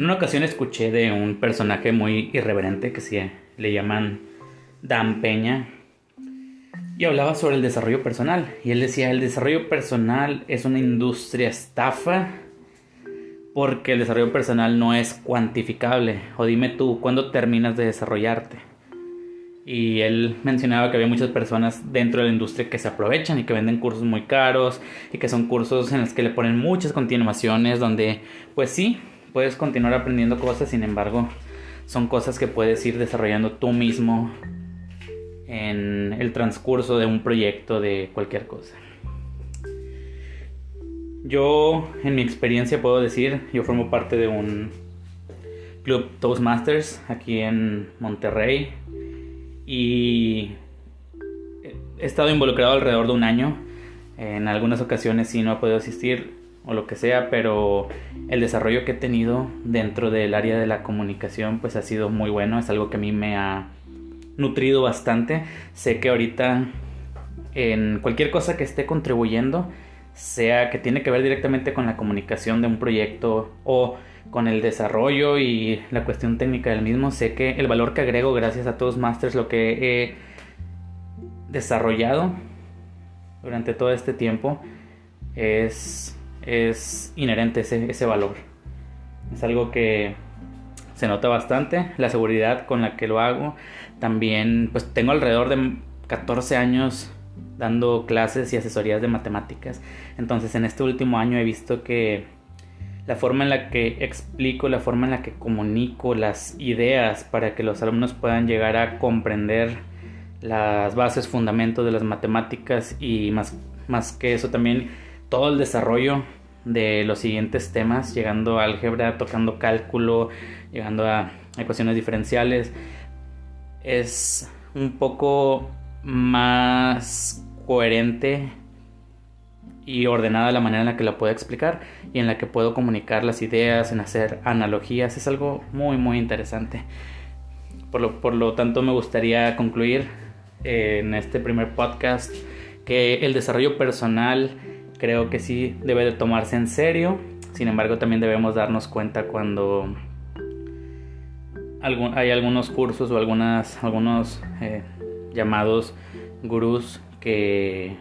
En una ocasión escuché de un personaje muy irreverente que se le llaman Dan Peña y hablaba sobre el desarrollo personal. Y él decía, el desarrollo personal es una industria estafa porque el desarrollo personal no es cuantificable. O dime tú, ¿cuándo terminas de desarrollarte? Y él mencionaba que había muchas personas dentro de la industria que se aprovechan y que venden cursos muy caros y que son cursos en los que le ponen muchas continuaciones donde, pues sí, puedes continuar aprendiendo cosas, sin embargo, son cosas que puedes ir desarrollando tú mismo en el transcurso de un proyecto de cualquier cosa. Yo, en mi experiencia, puedo decir, yo formo parte de un club Toastmasters aquí en Monterrey y he estado involucrado alrededor de un año. En algunas ocasiones sí no he podido asistir o lo que sea, pero el desarrollo que he tenido dentro del área de la comunicación pues ha sido muy bueno, es algo que a mí me ha nutrido bastante. Sé que ahorita en cualquier cosa que esté contribuyendo sea que tiene que ver directamente con la comunicación de un proyecto o con el desarrollo y la cuestión técnica del mismo, sé que el valor que agrego gracias a todos Masters, lo que he desarrollado durante todo este tiempo, es, es inherente ese, ese valor. Es algo que se nota bastante, la seguridad con la que lo hago. También, pues tengo alrededor de 14 años dando clases y asesorías de matemáticas. Entonces en este último año he visto que la forma en la que explico, la forma en la que comunico las ideas para que los alumnos puedan llegar a comprender las bases, fundamentos de las matemáticas y más, más que eso también todo el desarrollo de los siguientes temas, llegando a álgebra, tocando cálculo, llegando a ecuaciones diferenciales, es un poco más coherente y ordenada la manera en la que la puedo explicar y en la que puedo comunicar las ideas, en hacer analogías. Es algo muy, muy interesante. Por lo, por lo tanto, me gustaría concluir eh, en este primer podcast que el desarrollo personal creo que sí debe de tomarse en serio. Sin embargo, también debemos darnos cuenta cuando hay algunos cursos o algunas, algunos eh, llamados gurús que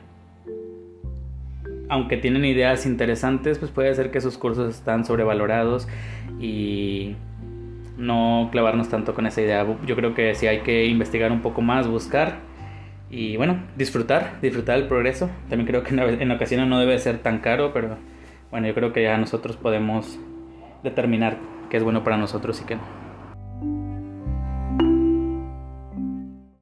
aunque tienen ideas interesantes, pues puede ser que sus cursos están sobrevalorados y no clavarnos tanto con esa idea. Yo creo que sí hay que investigar un poco más, buscar y bueno, disfrutar, disfrutar del progreso. También creo que en ocasiones no debe ser tan caro, pero bueno, yo creo que ya nosotros podemos determinar qué es bueno para nosotros y qué no.